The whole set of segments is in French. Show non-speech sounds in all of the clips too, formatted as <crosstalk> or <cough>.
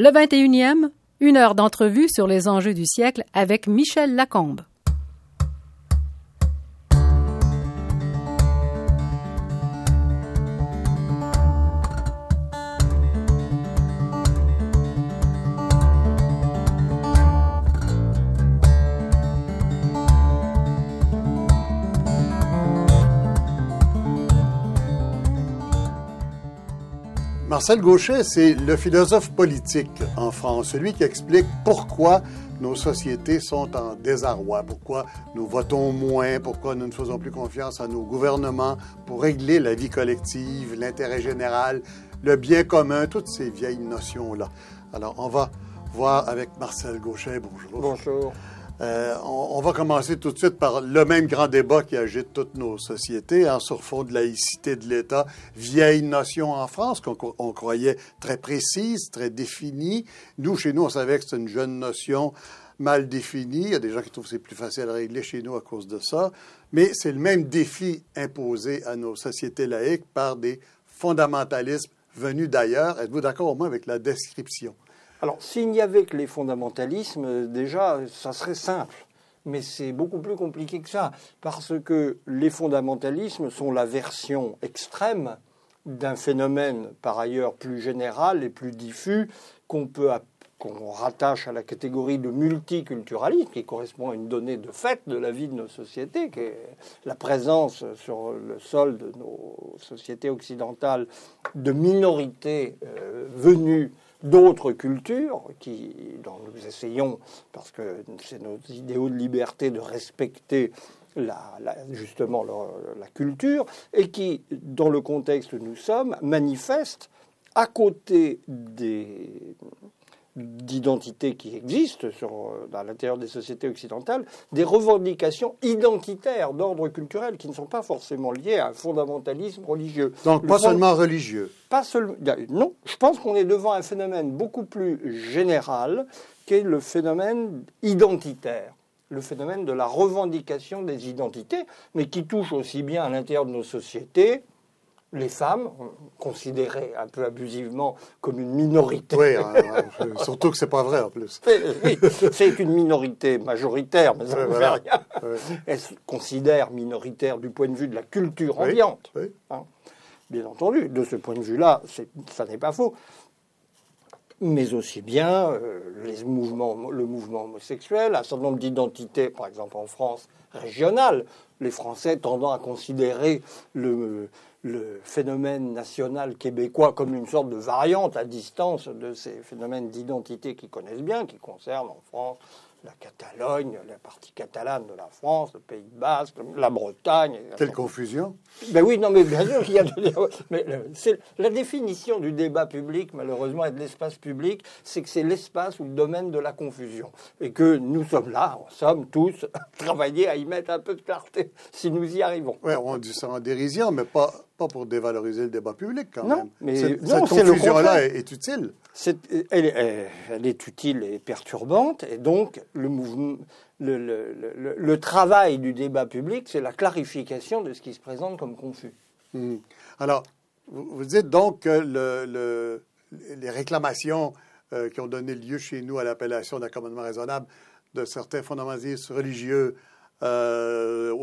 Le 21e, une heure d'entrevue sur les enjeux du siècle avec Michel Lacombe. Marcel Gauchet, c'est le philosophe politique en France, celui qui explique pourquoi nos sociétés sont en désarroi, pourquoi nous votons moins, pourquoi nous ne faisons plus confiance à nos gouvernements pour régler la vie collective, l'intérêt général, le bien commun, toutes ces vieilles notions-là. Alors, on va voir avec Marcel Gauchet. Bonjour. Bonjour. Euh, on, va commencer tout de suite par le même grand débat qui agite toutes nos sociétés, en hein, de laïcité de l'État, vieille notion en France qu'on croyait très précise, très définie. Nous, chez nous, on savait que c'est une jeune notion mal définie. Il y a des gens qui trouvent que c'est plus facile à régler chez nous à cause de ça. Mais c'est le même défi imposé à nos sociétés laïques par des fondamentalismes venus d'ailleurs. Êtes-vous d'accord au moins avec la description? Alors, s'il n'y avait que les fondamentalismes, déjà, ça serait simple. Mais c'est beaucoup plus compliqué que ça, parce que les fondamentalismes sont la version extrême d'un phénomène par ailleurs plus général et plus diffus qu'on peut qu'on rattache à la catégorie de multiculturalisme, qui correspond à une donnée de fait de la vie de nos sociétés, qui est la présence sur le sol de nos sociétés occidentales de minorités euh, venues d'autres cultures qui, dont nous essayons, parce que c'est nos idéaux de liberté, de respecter la, justement la, culture, et qui, dans le contexte où nous sommes, manifestent à côté des, d'identité qui existent sur, euh, à l'intérieur des sociétés occidentales, des revendications identitaires d'ordre culturel qui ne sont pas forcément liées à un fondamentalisme religieux. Donc pas seulement religieux. Pas seulement. Non, je pense qu'on est devant un phénomène beaucoup plus général qu'est le phénomène identitaire le phénomène de la revendication des identités, mais qui touche aussi bien à l'intérieur de nos sociétés les femmes, considérées un peu abusivement comme une minorité. Oui, hein, surtout que c'est pas vrai en plus. <laughs> Oui, c'est une minorité majoritaire, mais ça ne veut rien. Elle se considère minoritaire du point de vue de la culture ambiante. Hein. Bien entendu, de ce point de vue-là, ça n'est pas faux. Mais aussi bien euh, les mouvements, le mouvement homosexuel, un certain nombre d'identités, par exemple en France, régionales, les Français tendant à considérer le, le phénomène national québécois comme une sorte de variante à distance de ces phénomènes d'identité qu'ils connaissent bien, qui concernent en France la Catalogne, la partie catalane de la France, le Pays Basque, la Bretagne. Quelle confusion Ben oui, non, mais bien sûr qu'il y a. <laughs> mais c'est la définition du débat public, malheureusement, et de l'espace public, c'est que c'est l'espace ou le domaine de la confusion, et que nous sommes là, en somme tous, <laughs> travailler à y mettre un peu de clarté, si nous y arrivons. Oui, on dit ça en dérision, mais pas pas pour dévaloriser le débat public, quand non, même. Mais cette, confusion-là est, utile. elle, est utile et perturbante, et donc le, mouvement, le, travail du débat public, c'est la clarification de ce qui se présente comme confus. Hmm. Alors, vous, dites donc que les réclamations euh, qui ont donné lieu chez nous à l'appellation d'accommodement raisonnable de certains fondamentalistes religieux euh,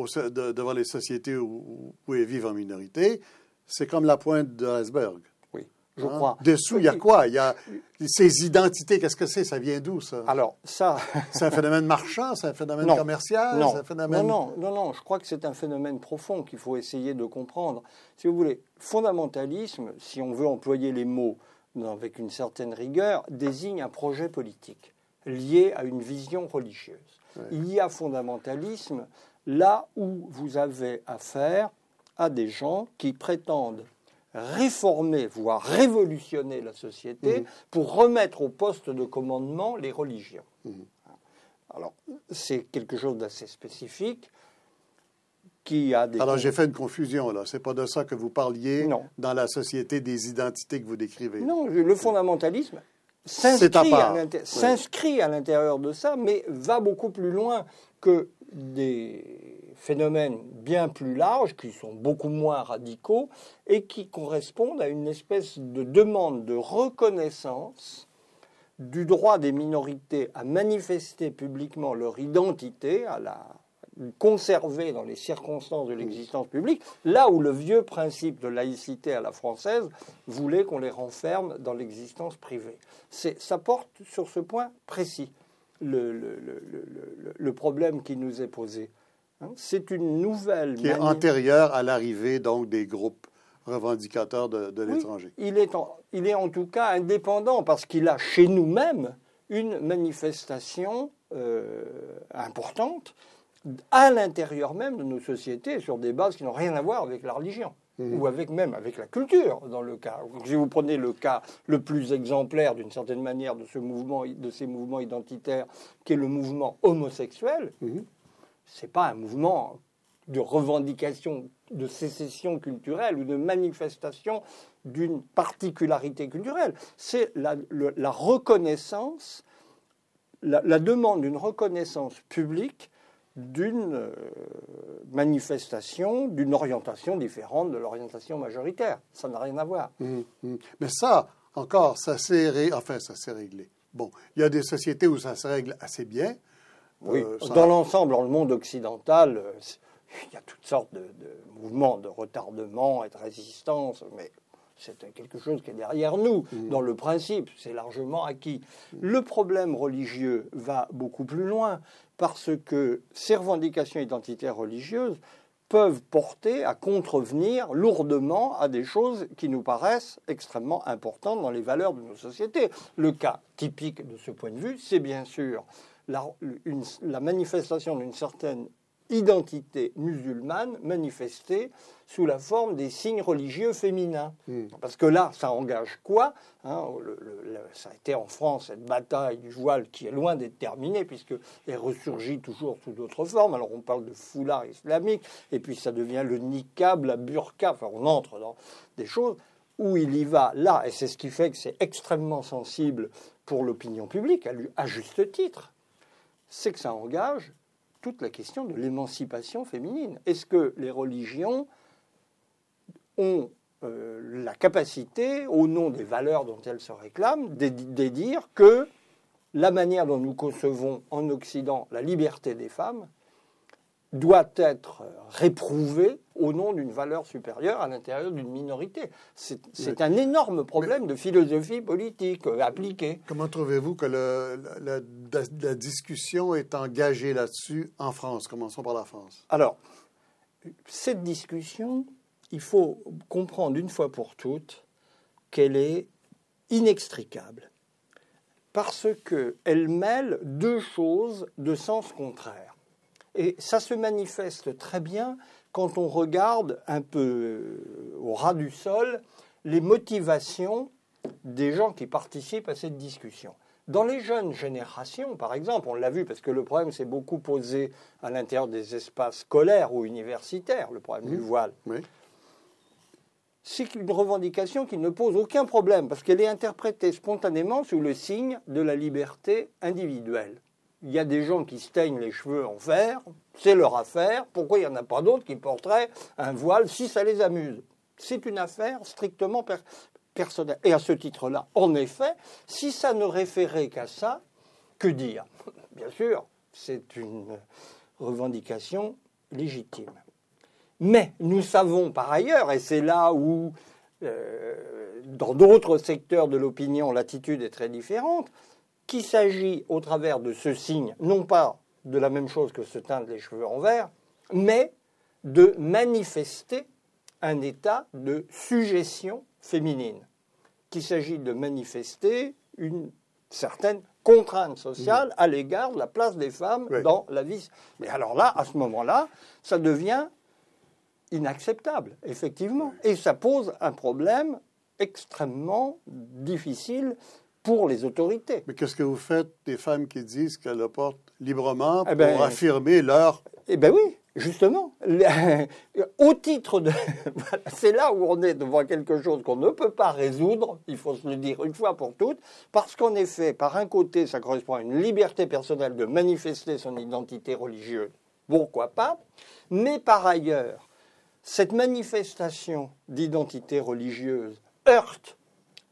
devant les sociétés où, où, ils vivent en minorité, c'est comme la pointe de l'iceberg. Oui, je hein? crois. Dessous, il y a quoi? Il y a ces identités. Qu'est-ce que c'est? Ça vient d'où ça? Alors ça, <laughs> c'est un phénomène marchand, c'est un phénomène commercial, non. Un phénomène... non, non, non, non. Je crois que c'est un phénomène profond qu'il faut essayer de comprendre. Si vous voulez, fondamentalisme, si on veut employer les mots avec une certaine rigueur, désigne un projet politique lié à une vision religieuse. Il y a fondamentalisme là où vous avez affaire à des gens qui prétendent réformer, voire révolutionner la société mhm. pour remettre au poste de commandement les religions. Mhm. Alors, c'est quelque chose d'assez spécifique qui a des... Alors, j'ai fait une confusion, là. C'est pas de ça que vous parliez dans la société des identités que vous décrivez. Non, le fondamentalisme s'inscrit à l'intérieur de ça, mais va beaucoup plus loin que des phénomènes bien plus larges, qui sont beaucoup moins radicaux, et qui correspondent à une espèce de demande de reconnaissance du droit des minorités à manifester publiquement leur identité, à la conserver dans les circonstances de l'existence publique, là où le vieux principe de laïcité à la française voulait qu'on les renferme dans l'existence privée. Ça porte sur ce point précis le, le, le, le problème qui nous est posé. Hein. C'est une nouvelle... Qui est antérieure à l'arrivée donc des groupes revendicateur de, l'étranger. il, est en, il est en tout cas indépendant parce qu'il a chez nous-mêmes une manifestation euh, importante à l'intérieur même de nos sociétés sur des bases qui n'ont rien à voir avec la religion. Mhm. ou avec même avec la culture dans le cas. Si vous prenez le cas le plus exemplaire d'une certaine manière de ce mouvement, de ces mouvements identitaires, qui est le mouvement homosexuel, mhm. c'est pas un mouvement de revendication de sécession culturelle ou de manifestation d'une particularité culturelle. C'est la, reconnaissance, la, demande d'une reconnaissance publique d'une euh, manifestation, d'une orientation différente de l'orientation majoritaire. Ça n'a rien à voir. Mmh, mmh. Mais ça, encore, ça s'est enfin, ça s'est réglé. Bon, il y a des sociétés où ça se règle assez bien. Oui, euh, dans l'ensemble, dans le monde occidental, euh, <laughs> il y a toutes sortes de, mouvements de retardement et de résistance, mais c'est quelque chose qui est derrière nous. Mmh. Dans le principe, c'est largement acquis. Le problème religieux va beaucoup plus loin, parce que ces revendications identitaires religieuses peuvent porter à contrevenir lourdement à des choses qui nous paraissent extrêmement importantes dans les valeurs de nos sociétés. Le cas typique de ce point de vue, c'est bien sûr la, la manifestation d'une certaine identité musulmane manifestée sous la forme des signes religieux féminins. Hmm. Parce que là, ça engage quoi hein, Ça a été en France cette bataille du voile qui est loin d'être terminée, puisqu'elle ressurgit toujours sous d'autres formes. Alors on parle de foulard islamique, et puis ça devient le niqab, la burqa, enfin on entre dans des choses où il y va là, et c'est ce qui fait que c'est extrêmement sensible pour l'opinion publique, à juste titre, c'est que ça engage toute la question de l'émancipation féminine. Est-ce que les religions ont euh, la capacité, au nom des valeurs dont elles se réclament, de, dire que la manière dont nous concevons en Occident la liberté des femmes doit être réprouvé au nom d'une valeur supérieure à l'intérieur d'une minorité. C'est un énorme problème de philosophie politique euh, appliquée. Comment trouvez-vous que la, discussion est engagée là-dessus en France? Commençons par la France. Alors, cette discussion, il faut comprendre une fois pour toutes qu'elle est inextricable parce qu'elle mêle deux choses de sens contraire. Et ça se manifeste très bien quand on regarde un peu euh, au ras du sol les motivations des gens qui participent à cette discussion. Dans les jeunes générations, par exemple, on l'a vu parce que le problème s'est beaucoup posé à l'intérieur des espaces scolaires ou universitaires, le problème du voile. C'est une revendication qui ne pose aucun problème parce qu'elle est interprétée spontanément sous le signe de la liberté individuelle il y a des gens qui se teignent les cheveux en vert, c'est leur affaire. Pourquoi il n'y en a pas d'autres qui porteraient un voile si ça les amuse? C'est une affaire strictement personnelle. Et à ce titre-là, en effet, si ça ne référait qu'à ça, que dire? Bien sûr, c'est une revendication légitime. Mais nous savons par ailleurs, et c'est là où, euh, dans d'autres secteurs de l'opinion, l'attitude est très différente, qu'il s'agit au travers de ce signe, non pas de la même chose que se teindre les cheveux en vert, mais de manifester un état de suggestion féminine, qu'il s'agit de manifester une certaine contrainte sociale à l'égard de la place des femmes dans la vie. Mais alors là, à ce moment-là, ça devient inacceptable, effectivement. Et ça pose un problème extrêmement difficile pour les autorités. Mais qu'est-ce que vous faites des femmes qui disent qu'elles le portent librement eh pour ben, affirmer leur... Eh bien oui, justement. <laughs> Au titre de... <laughs> C'est là où on est devant quelque chose qu'on ne peut pas résoudre, il faut se le dire une fois pour toutes, parce qu'en effet, par un côté, ça correspond à une liberté personnelle de manifester son identité religieuse, pourquoi pas, mais par ailleurs, cette manifestation d'identité religieuse heurte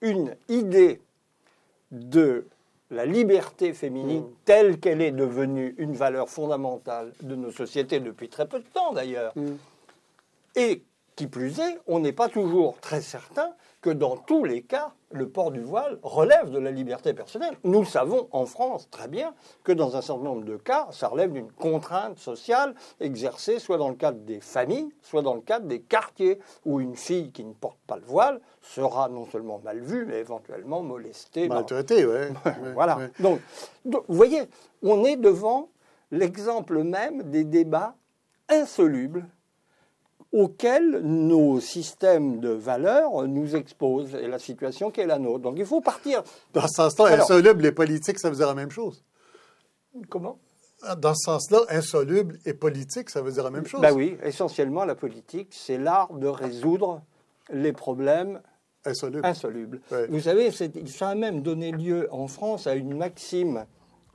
une idée de la liberté féminine Mm. telle qu'elle est devenue une valeur fondamentale de nos sociétés depuis très peu de temps d'ailleurs. Mm. Et qui plus est, on n'est pas toujours très certain que dans tous les cas, le port du voile relève de la liberté personnelle. Nous savons en France très bien que dans un certain nombre de cas, ça relève d'une contrainte sociale exercée soit dans le cadre des familles, soit dans le cadre des quartiers, où une fille qui ne porte pas le voile sera non seulement mal vue, mais éventuellement molestée. Maltraité, ouais. <laughs> Ouais, Voilà. ouais. Donc, donc, vous voyez, on est devant l'exemple même des débats insolubles auxquels nos systèmes de valeurs nous exposent et la situation qui est la nôtre. Donc il faut partir. Dans ce sens-là, insoluble et politique, ça veut dire la même chose. Comment? Dans ce sens-là, insoluble et politique, ça veut dire la même chose. Ben oui, essentiellement la politique, c'est l'art de résoudre les problèmes Insoluble. insolubles. Ouais. Vous savez, ça a même donné lieu en France à une maxime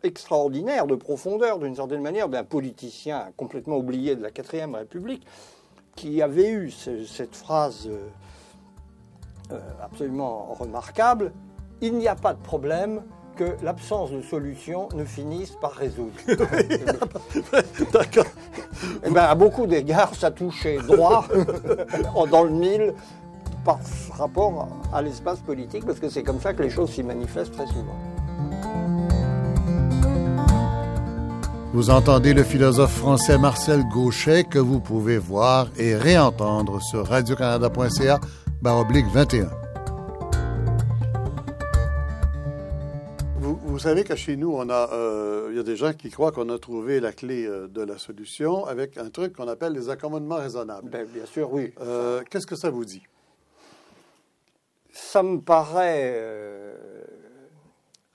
extraordinaire de profondeur, d'une certaine manière, d'un politicien complètement oublié de la quatrième République, qui avait eu ce- cette phrase euh, euh, absolument remarquable Il n'y a pas de problème que l'absence de solution ne finisse par résoudre. <laughs> <laughs> D'accord. Eh ben, à beaucoup d'égards, ça touchait droit <laughs> dans le mille par rapport à l'espace politique, parce que c'est comme ça que les choses s'y manifestent très souvent. Vous entendez le philosophe français Marcel Gauchet que vous pouvez voir et réentendre sur radiocanada.ca baroblique 21. Vous, vous savez que chez nous, on a, euh, il y a des gens qui croient qu'on a trouvé la clé euh, de la solution avec un truc qu'on appelle les accommodements raisonnables. Ben, bien sûr, oui. Euh, Qu'est-ce que ça vous dit? Ça me paraît euh,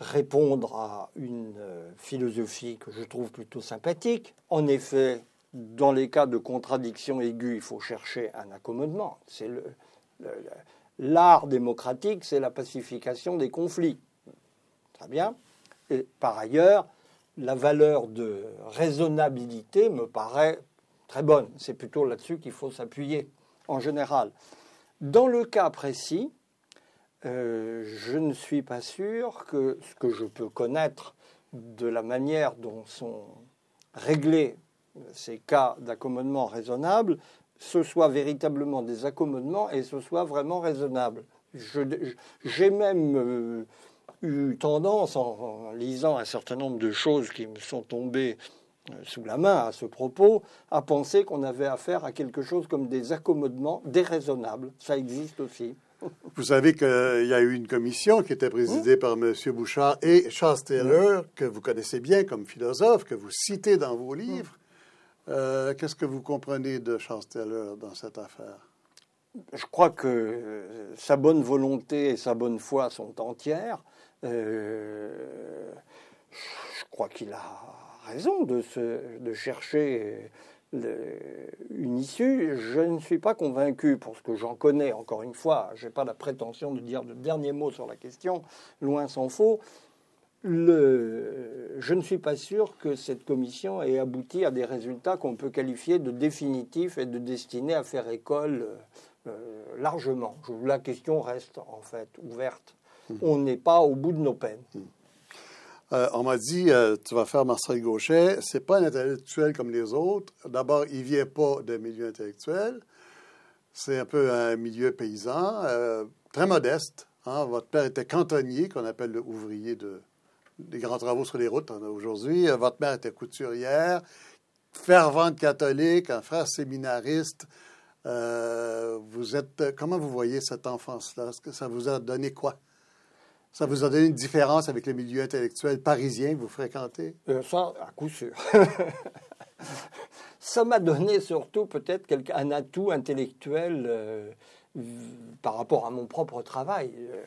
répondre à une euh, philosophie que je trouve plutôt sympathique. En effet, dans les cas de contradiction aiguë, il faut chercher un accommodement. C'est l'art démocratique, c'est la pacification des conflits. Très bien. Et par ailleurs, la valeur de raisonnabilité me paraît très bonne. C'est plutôt là-dessus qu'il faut s'appuyer en général. Dans le cas précis, euh, je ne suis pas sûr que ce que je peux connaître de la manière dont sont réglés ces cas d'accommodement raisonnable, ce soit véritablement des accommodements et ce soit vraiment raisonnable. J'ai même euh, eu tendance, en, en lisant un certain nombre de choses qui me sont tombées euh, sous la main à ce propos, à penser qu'on avait affaire à quelque chose comme des accommodements déraisonnables. Ça existe aussi. Vous savez qu'il y a eu une commission qui était présidée par M. Bouchard et Charles Taylor, que vous connaissez bien comme philosophe, que vous citez dans vos livres. Euh, Qu'est-ce que vous comprenez de Charles Taylor dans cette affaire? Je crois que euh, sa bonne volonté et sa bonne foi sont entières. Euh, je crois qu'il a raison de, se- de chercher le- une issue. Je ne suis pas convaincu, pour ce que j'en connais, encore une fois, je n'ai pas la prétention de dire le dernier mot sur la question, loin s'en faut. Le- je ne suis pas sûr que cette commission ait abouti à des résultats qu'on peut qualifier de définitifs et de destinés à faire école euh, largement. La question reste en fait ouverte. On n'est pas au bout de nos peines. Euh, on m'a dit, euh, tu vas faire Marcel Gauchet, c'est pas un intellectuel comme les autres. D'abord, il vient pas d'un milieu intellectuel. C'est un peu un milieu paysan, euh, très modeste. hein. Votre père était cantonnier, qu'on appelle le ouvrier de, des grands travaux sur les routes aujourd'hui. Votre mère était couturière, fervente catholique, un frère séminariste. Vous êtes, comment vous voyez cette enfance-là? Est-ce que ça vous a donné quoi? Ça vous a donné une différence avec le milieu intellectuel parisien que vous fréquentez? Euh, ça, à coup sûr. <laughs> ça m'a donné surtout peut-être un atout intellectuel euh, par rapport à mon propre travail euh,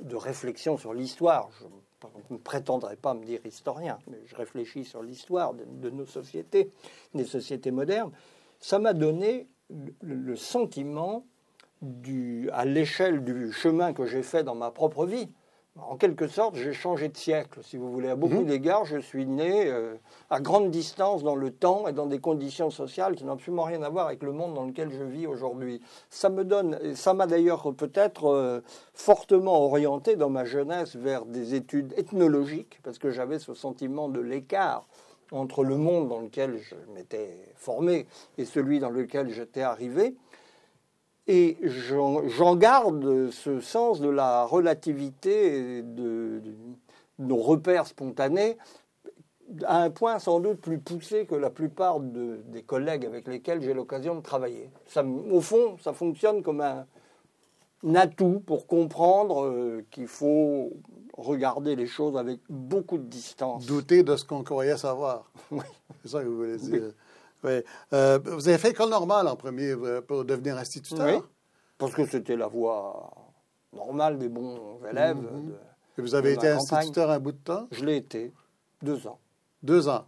de réflexion sur l'histoire. Je ne prétendrai pas me dire historien, mais je réfléchis sur l'histoire de, nos sociétés, des sociétés modernes. Ça m'a donné le sentiment du, à l'échelle du chemin que j'ai fait dans ma propre vie, En quelque sorte, j'ai changé de siècle, si vous voulez. À beaucoup Mhm. d'égards, je suis né euh, à grande distance dans le temps et dans des conditions sociales qui n'ont absolument rien à voir avec le monde dans lequel je vis aujourd'hui. Ça me donne, et ça m'a d'ailleurs peut-être euh, fortement orienté dans ma jeunesse vers des études ethnologiques, parce que j'avais ce sentiment de l'écart entre le monde dans lequel je m'étais formé et celui dans lequel j'étais arrivé. Et j'en garde ce sens de la relativité et de, de nos repères spontanés à un point sans doute plus poussé que la plupart de- des collègues avec lesquels j'ai l'occasion de travailler. Ça, au fond, ça fonctionne comme un, un atout pour comprendre euh, qu'il faut regarder les choses avec beaucoup de distance. Douter de ce qu'on croyait savoir. <laughs> C'est ça que vous voulez dire. Oui. Euh, vous avez fait école normale en premier euh, pour devenir instituteur? Oui. Parce que c'était la voie normale des bons élèves. Mhm. de- Et vous avez été instituteur un bout de temps, Je l'ai été, deux ans. deux ans.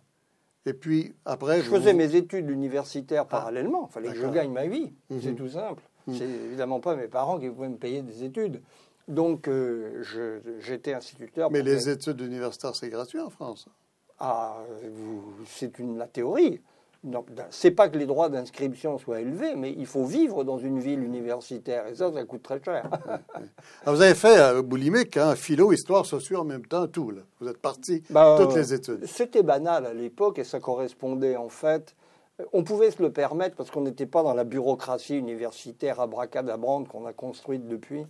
Et puis après, Je vous- faisais mes études universitaires parallèlement. Il fallait que je gagne ma vie. Mhm. C'est tout simple. Mhm. C'est évidemment pas mes parents qui pouvaient me payer des études. Donc, euh, j'étais instituteur. Mais les études universitaires, c'est gratuit en France. Ah, c'est une la théorie. C'est pas que les droits d'inscription soient élevés, mais il faut vivre dans une ville universitaire et ça, ça coûte très cher. Alors, <laughs> vous avez fait euh, boulimique, hein, philo, histoire, sociaux en même temps, tout. Là. Vous êtes parti Bah, toutes euh, les études. C'était banal à l'époque et ça correspondait en fait. On pouvait se le permettre parce qu'on n'était pas dans la bureaucratie universitaire abracadabrante qu'on a construite depuis.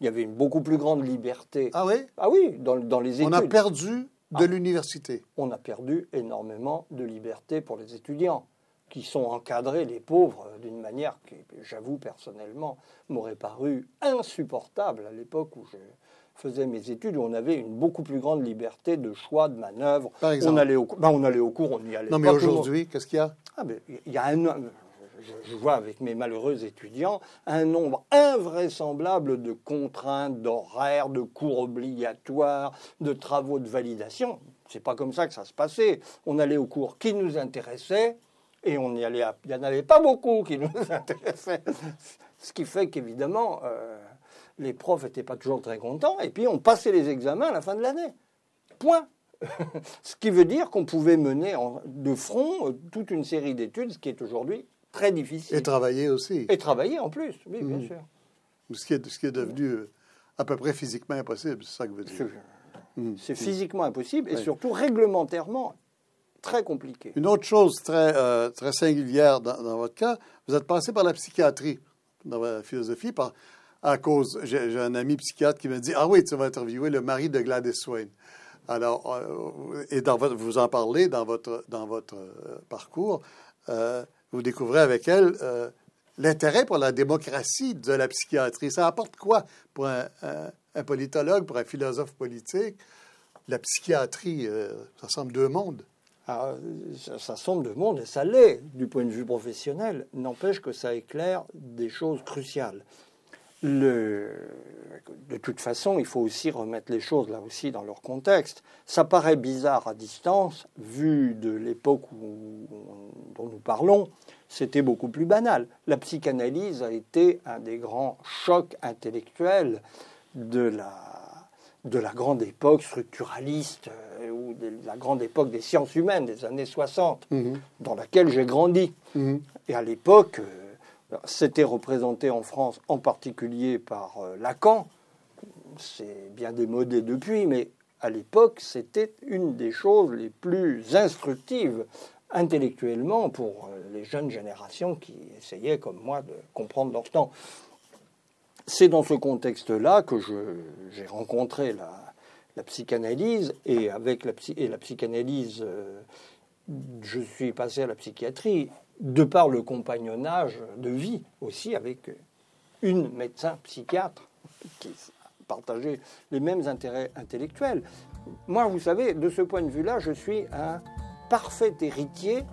Il y avait une beaucoup plus grande liberté. Ah oui? Ah oui, dans, dans les études. On a perdu de Ah. l'université. on a perdu énormément de liberté pour les étudiants, qui sont encadrés, les pauvres, d'une manière qui, j'avoue personnellement, m'aurait paru insupportable à l'époque où je faisais mes études, où on avait une beaucoup plus grande liberté de choix, de manœuvre. Par exemple. On allait au, cou- ben, on allait au cours, on y allait. Non, mais aujourd'hui, qu'est-ce qu'il y a? Ah, mais il y a un, je, vois avec mes malheureux étudiants un nombre invraisemblable de contraintes, d'horaires, de cours obligatoires, de travaux de validation. C'est pas comme ça que ça se passait. On allait aux cours qui nous intéressaient et on y allait. Il n'y en avait pas beaucoup qui nous <laughs> intéressaient. Ce qui fait qu'évidemment, euh, les profs n'étaient pas toujours très contents. Et puis on passait les examens à la fin de l'année. Point. <laughs> ce qui veut dire qu'on pouvait mener en- de front euh, toute une série d'études, ce qui est aujourd'hui très difficile. Et travailler aussi. Et travailler en plus, oui, bien Mhm. sûr. Ce qui est, ce qui est devenu euh, à peu près physiquement impossible, c'est ça que vous dites. C'est Mhm. c'est physiquement impossible et Oui. surtout réglementairement très compliqué. Une autre chose très, euh, très singulière dans, dans votre cas, vous êtes passé par la psychiatrie dans votre philosophie par, à cause, j'ai un ami psychiatre qui me dit, ah oui, tu vas interviewer le mari de Gladys Swain. Alors, euh, et dans votre, vous en parlez dans votre, dans votre euh, parcours, vous découvrez avec elle euh, l'intérêt pour la démocratie de la psychiatrie. Ça apporte quoi pour un, politologue, pour un philosophe politique? La psychiatrie, euh, ça semble deux mondes. Alors, ça, semble de monde, et ça l'est du point de vue professionnel, n'empêche que ça éclaire des choses cruciales. Le- de toute façon, il faut aussi remettre les choses là aussi dans leur contexte. Ça paraît bizarre à distance, vu de l'époque dont nous parlons, c'était beaucoup plus banal. La psychanalyse a été un des grands chocs intellectuels de la, de la grande époque structuraliste euh, ou de la grande époque des sciences humaines des années 60, dans laquelle j'ai grandi. Mhm. Et à l'époque, euh, c'était représenté en France en particulier par euh, Lacan. C'est bien démodé depuis, mais à l'époque, c'était une des choses les plus instructives intellectuellement pour euh, les jeunes générations qui essayaient, comme moi, de comprendre leur temps. C'est dans ce contexte-là que j'ai rencontré la, psychanalyse et avec la psychanalyse, euh, je suis passé à la psychiatrie de par le compagnonnage de vie aussi avec une médecin psychiatre qui partageait les mêmes intérêts intellectuels. Moi, vous savez, de ce point de vue-là, je suis un parfait héritier,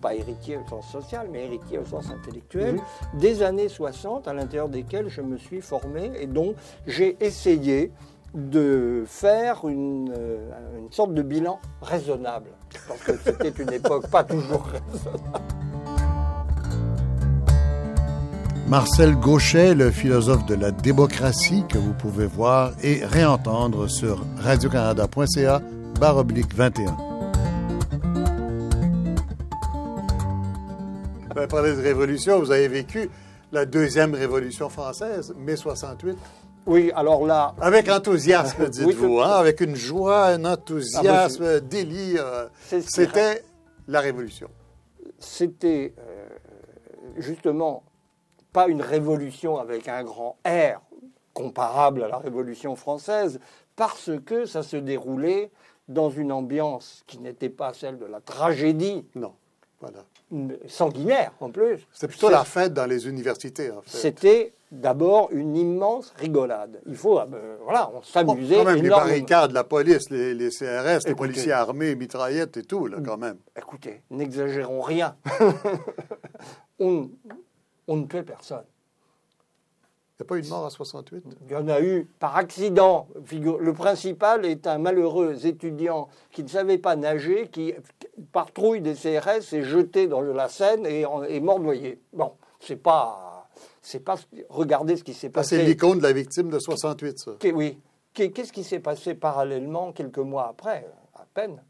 pas héritier au sens social, mais héritier au sens intellectuel, des années 60 à l'intérieur desquelles je me suis formé et dont j'ai essayé de faire une, euh, une sorte de bilan raisonnable. Parce que c'était une époque pas toujours raisonnable. Marcel Gauchet, le philosophe de la démocratie que vous pouvez voir et réentendre sur radiocanada.ca oblique 21. Vous parler de révolution, vous avez vécu la deuxième révolution française, mai 68. Oui, alors là... Avec enthousiasme, dites-vous, hein, avec une joie, un enthousiasme, un délire. C'était la révolution. C'était euh, justement pas une révolution avec un grand R comparable à la Révolution française, parce que ça se déroulait dans une ambiance qui n'était pas celle de la tragédie. Non, voilà. Sanguinaire, en plus. C'était plutôt la fête dans les universités, en fait. C'était d'abord une immense rigolade. Il faut, euh, voilà, on s'amusait. quand même, les barricades, la police, les, CRS, les policiers armés, mitraillettes et tout, là, quand même. Écoutez, n'exagérons rien. <laughs> on, on ne tuait personne. Il n'y a pas eu de mort à 68 Il y en a eu par accident. Le principal est un malheureux étudiant qui ne savait pas nager, qui, par trouille des CRS, est jeté dans la Seine et est mort noyé. Bon, c'est pas. C'est pas. Regardez ce qui s'est passé. C'est l'icône de la victime de 68, ça. Oui. Qu'est-ce qui s'est passé parallèlement quelques mois après, à peine,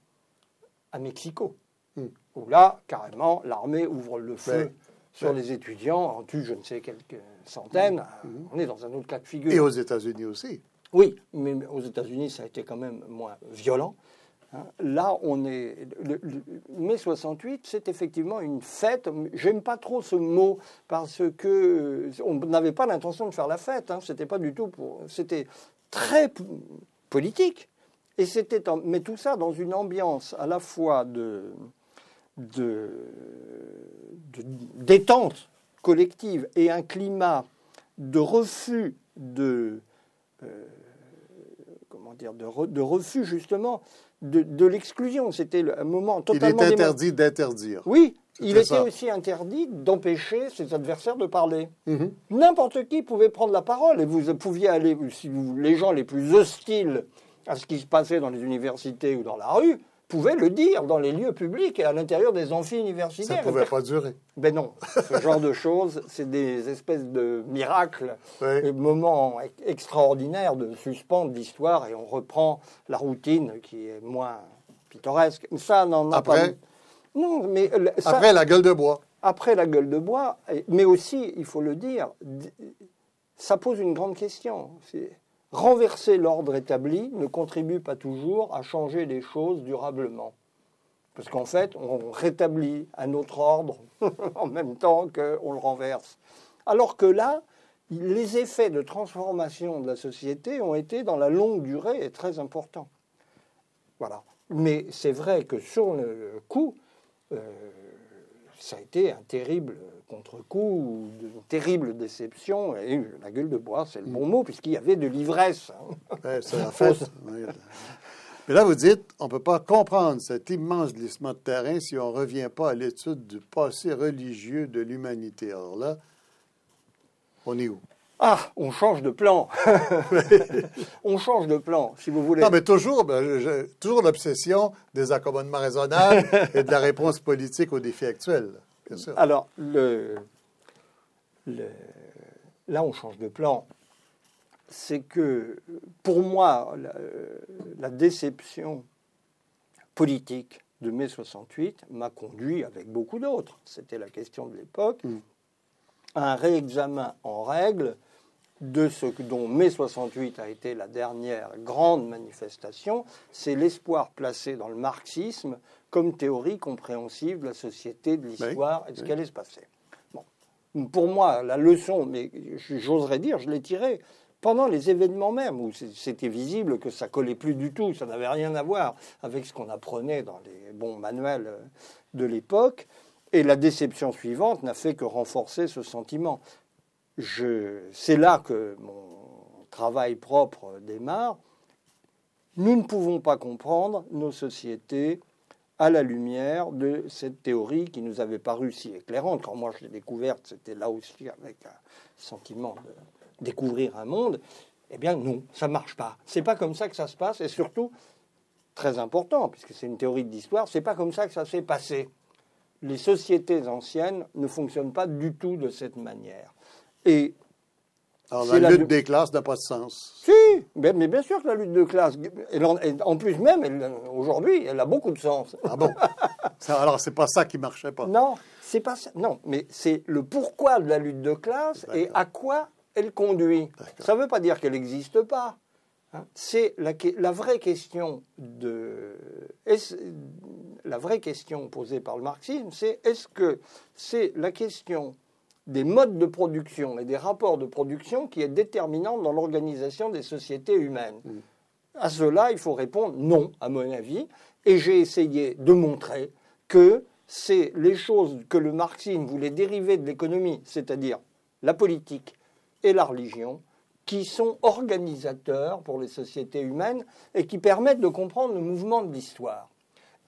à Mexico? Hmm. Où là, carrément, l'armée ouvre le feu. Sur les étudiants, en tue je ne sais quelques centaines. Mhm. On est dans un autre cas de figure. Et aux États-Unis aussi. Oui, mais aux États-Unis, ça a été quand même moins violent. Hein. Là, on est. Le, mai 68, c'est effectivement une fête. J'aime pas trop ce mot parce que euh, on n'avait pas l'intention de faire la fête. Hein. C'était pas du tout pour. C'était très politique. Et c'était. Mais tout ça dans une ambiance à la fois de détente collective et un climat de refus de euh, comment dire de, refus justement de, l'exclusion. C'était un moment totalement. Il est interdit d'interdire. Oui, il était aussi interdit d'empêcher ses adversaires de parler. Mhm. N'importe qui pouvait prendre la parole et vous pouviez aller, si vous, les gens les plus hostiles à ce qui se passait dans les universités ou dans la rue, pouvait le dire dans les lieux publics et à l'intérieur des amphis universitaires. Ça ne pouvait pas durer. Ben non, ce genre de choses, c'est des espèces de miracles, des moments extraordinaires de suspendre l'histoire et on reprend la routine qui est moins pittoresque. Ça n'en a Après, pas. Non, mais après la gueule de bois. Après la gueule de bois, mais aussi, il faut le dire, ça pose une grande question. C'est renverser l'ordre établi ne contribue pas toujours à changer les choses durablement. Parce qu'en fait, on rétablit un autre ordre <laughs> en même temps qu'on le renverse. Alors que là, les effets de transformation de la société ont été dans la longue durée et très importants. Voilà. Mais c'est vrai que sur le coup, euh, ça a été un terrible contre-coup, une terrible déception. Et la gueule de bois, c'est le bon mot, puisqu'il y avait de l'ivresse. Hein. c'est la fête. <laughs> Mais là, vous dites, on ne peut pas comprendre cet immense glissement de terrain si on ne revient pas à l'étude du passé religieux de l'humanité. Alors là, on est où? Ah, on change de plan. <laughs> <laughs> on change de plan, si vous voulez. Non, mais toujours, ben, toujours l'obsession des accommodements raisonnables et de la réponse politique aux défis actuels. Alors, le, là, on change de plan. C'est que, pour moi, la, déception politique de mai 68 m'a conduit, avec beaucoup d'autres, c'était la question de l'époque, mm. à un réexamen en règle de ce dont mai 68 a été la dernière grande manifestation, c'est l'espoir placé dans le marxisme comme théorie compréhensive de la société, de l'histoire et de ce qui allait se passer. Bon. Pour moi, la leçon, mais j'oserais dire, je l'ai tirée pendant les événements même, où c'était visible que ça collait plus du tout, ça n'avait rien à voir avec ce qu'on apprenait dans les bons manuels euh, de l'époque. Et la déception suivante n'a fait que renforcer ce sentiment c'est là que mon travail propre démarre. Nous ne pouvons pas comprendre nos sociétés à la lumière de cette théorie qui nous avait paru si éclairante. Quand moi je l'ai découverte, c'était là aussi avec un sentiment de découvrir un monde. Eh bien non, ça ne marche pas. C'est pas comme ça que ça se passe, et surtout, très important, puisque c'est une théorie de l'histoire, c'est pas comme ça que ça s'est passé. Les sociétés anciennes ne fonctionnent pas du tout de cette manière. Et Alors, la, la lutte lu- des classes n'a pas de sens. si, mais, mais bien sûr que la lutte de classe, elle en, elle- en plus même, aujourd'hui, elle a beaucoup de sens. Ah bon? <laughs> Ça- alors, c'est pas ça qui marchait pas. Non, c'est pas ça. Non, mais c'est le pourquoi de la lutte de classe et à quoi elle conduit. Ça ne veut pas dire qu'elle n'existe pas. hein. C'est la, que- la vraie question de la vraie question posée par le marxisme, c'est est-ce que c'est la question des modes de production et des rapports de production qui est déterminante dans l'organisation des sociétés humaines. À cela, il faut répondre non, à mon avis, et j'ai essayé de montrer que c'est les choses que le marxisme voulait dériver de l'économie, c'est-à-dire la politique et la religion, qui sont organisateurs pour les sociétés humaines et qui permettent de comprendre le mouvement de l'histoire.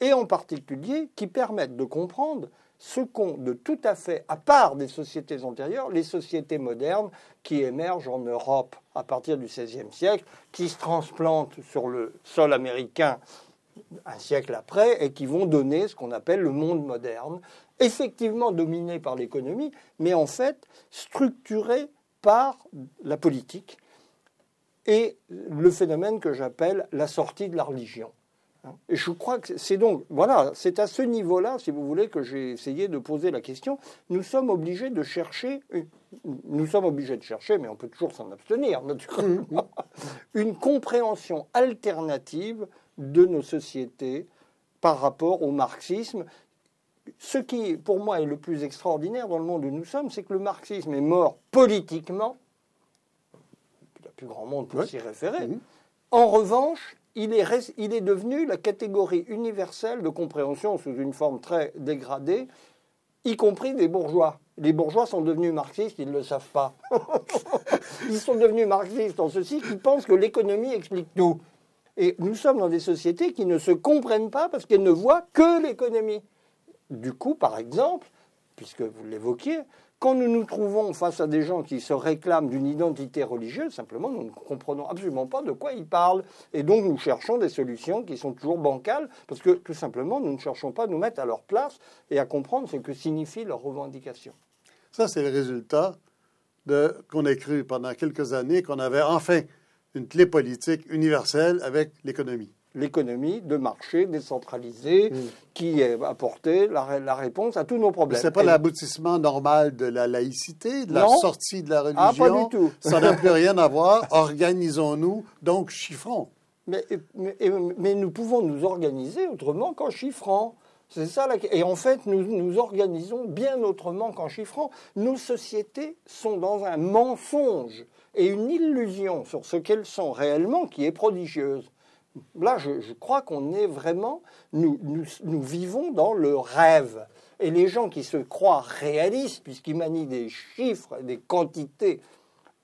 Et en particulier, qui permettent de comprendre ce qu'ont de tout à fait, à part des sociétés antérieures, les sociétés modernes qui émergent en Europe à partir du XVIe siècle, qui se transplantent sur le sol américain un siècle après et qui vont donner ce qu'on appelle le monde moderne, effectivement dominé par l'économie, mais en fait structuré par la politique et le phénomène que j'appelle la sortie de la religion. Et je crois que c'est donc, voilà, c'est à ce niveau-là, si vous voulez, que j'ai essayé de poser la question. Nous sommes obligés de chercher, nous sommes obligés de chercher, mais on peut toujours s'en abstenir, naturellement, une compréhension alternative de nos sociétés par rapport au marxisme. Ce qui, pour moi, est le plus extraordinaire dans le monde où nous sommes, c'est que le marxisme est mort politiquement. Il n'y a plus grand monde pour s'y référer. Mhm. En revanche, il est, devenu la catégorie universelle de compréhension sous une forme très dégradée, y compris des bourgeois. Les bourgeois sont devenus marxistes, ils ne le savent pas. <laughs> ils sont devenus marxistes en ceci qu'ils pensent que l'économie explique tout. Et nous sommes dans des sociétés qui ne se comprennent pas parce qu'elles ne voient que l'économie. Du coup, par exemple, puisque vous l'évoquiez, quand nous nous trouvons face à des gens qui se réclament d'une identité religieuse, simplement, nous ne comprenons absolument pas de quoi ils parlent. Et donc, nous cherchons des solutions qui sont toujours bancales, parce que, tout simplement, nous ne cherchons pas à nous mettre à leur place et à comprendre ce que signifient leurs revendications. Ça, c'est le résultat qu'on a cru pendant quelques années qu'on avait enfin une clé politique universelle avec l'économie. L'économie de marché décentralisée qui apportait la, la réponse à tous nos problèmes. c'est pas l'aboutissement normal de la laïcité, de la Non. sortie de la religion. Ah, pas du tout. Ça n'a plus rien à voir. Organisons-nous, donc chiffrons. Mais, mais nous pouvons nous organiser autrement qu'en chiffrant. C'est ça la... Et en fait, nous nous organisons bien autrement qu'en chiffrant. Nos sociétés sont dans un mensonge et une illusion sur ce qu'elles sont réellement qui est prodigieuse. Là, je, crois qu'on est vraiment... Nous, nous, nous vivons dans le rêve. Et les gens qui se croient réalistes, puisqu'ils manient des chiffres, des quantités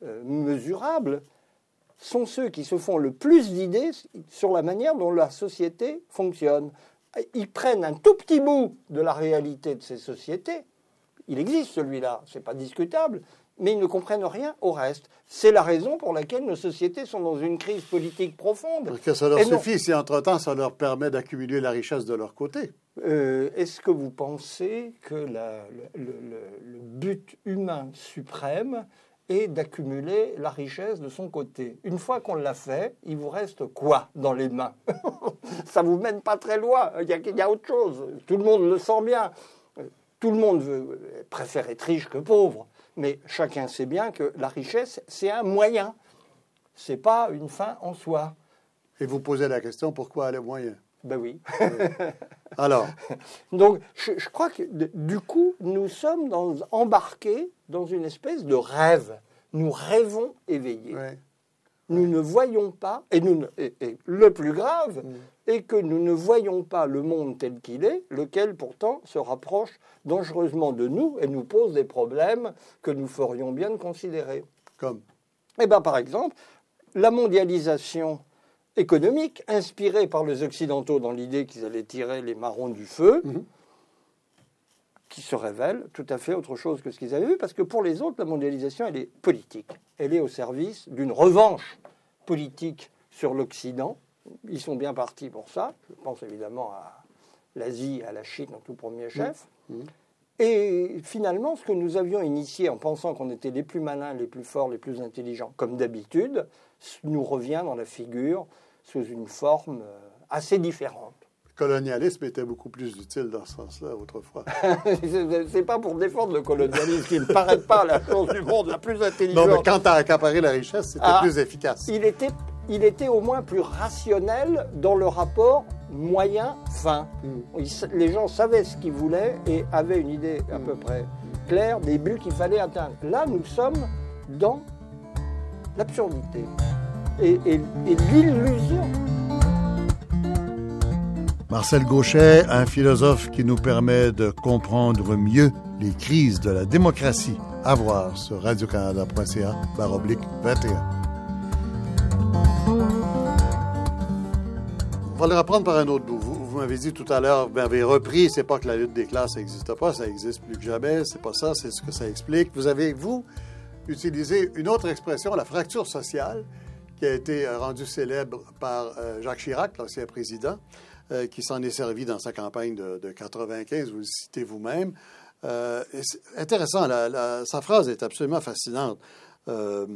euh, mesurables, sont ceux qui se font le plus d'idées sur la manière dont la société fonctionne. Ils prennent un tout petit bout de la réalité de ces sociétés. Il existe celui-là, c'est pas discutable, mais ils ne comprennent rien au reste. C'est la raison pour laquelle nos sociétés sont dans une crise politique profonde. Parce que ça leur Et non. suffit si, entre-temps, ça leur permet d'accumuler la richesse de leur côté. Euh, Est-ce que vous pensez que la- le, le- le but humain suprême est d'accumuler la richesse de son côté? Une fois qu'on l'a fait, il vous reste quoi dans les mains? <laughs> Ça vous mène pas très loin. Il y, a, il y a autre chose. Tout le monde le sent bien. Tout le monde veut, préfère être riche que pauvre. Mais chacun sait bien que la richesse, c'est un moyen. C'est pas une fin en soi. Et vous posez la question, pourquoi aller moyen? Ben oui. Alors, <laughs> Donc, je, je crois que du coup, nous sommes dans- embarqués dans une espèce de rêve. Nous rêvons éveillés. ouais. Nous ne voyons pas, et, nous ne- et- et le plus grave est que nous ne voyons pas le monde tel qu'il est, lequel pourtant se rapproche dangereusement de nous et nous pose des problèmes que nous ferions bien de considérer. comme Eh bien, par exemple, la mondialisation économique, inspirée par les Occidentaux dans l'idée qu'ils allaient tirer les marrons du feu, Mhm. Qui se révèle tout à fait autre chose que ce qu'ils avaient vu, parce que pour les autres, la mondialisation, elle est politique. Elle est au service d'une revanche politique sur l'Occident. Ils sont bien partis pour ça. Je pense évidemment à l'Asie, à la Chine en tout premier chef. Mhm. Et finalement, ce que nous avions initié en pensant qu'on était les plus malins, les plus forts, les plus intelligents, comme d'habitude, nous revient dans la figure sous une forme euh, assez différente. Le colonialisme était beaucoup plus utile dans ce sens-là autrefois. <laughs> c'est pas pour défendre le colonialisme qui ne paraît pas la chose du monde la plus intelligente. Non, mais quand tu as accaparé la richesse, c'était Ah, plus efficace. Il était, il était au moins plus rationnel dans le rapport moyen-fin. Mm. Les gens savaient ce qu'ils voulaient et avaient une idée à peu près claire des buts qu'il fallait atteindre. Là, nous sommes dans l'absurdité et, et- et l'illusion. Marcel Gauchet, un philosophe qui nous permet de comprendre mieux les crises de la démocratie. À voir sur radiocanada.ca baroblique 21. On va le reprendre par un autre bout. Vous, m'avez dit tout à l'heure, vous m'avez repris, c'est pas que la lutte des classes n'existe pas, ça existe plus que jamais, c'est pas ça, c'est ce que ça explique. Vous avez, vous, utilisé une autre expression, la fracture sociale, qui a été rendue célèbre par euh, Jacques Chirac, l'ancien président, euh, qui s'en est servi dans sa campagne de, de 95, vous le citez vous-même. Euh, intéressant, sa phrase est absolument fascinante. Euh,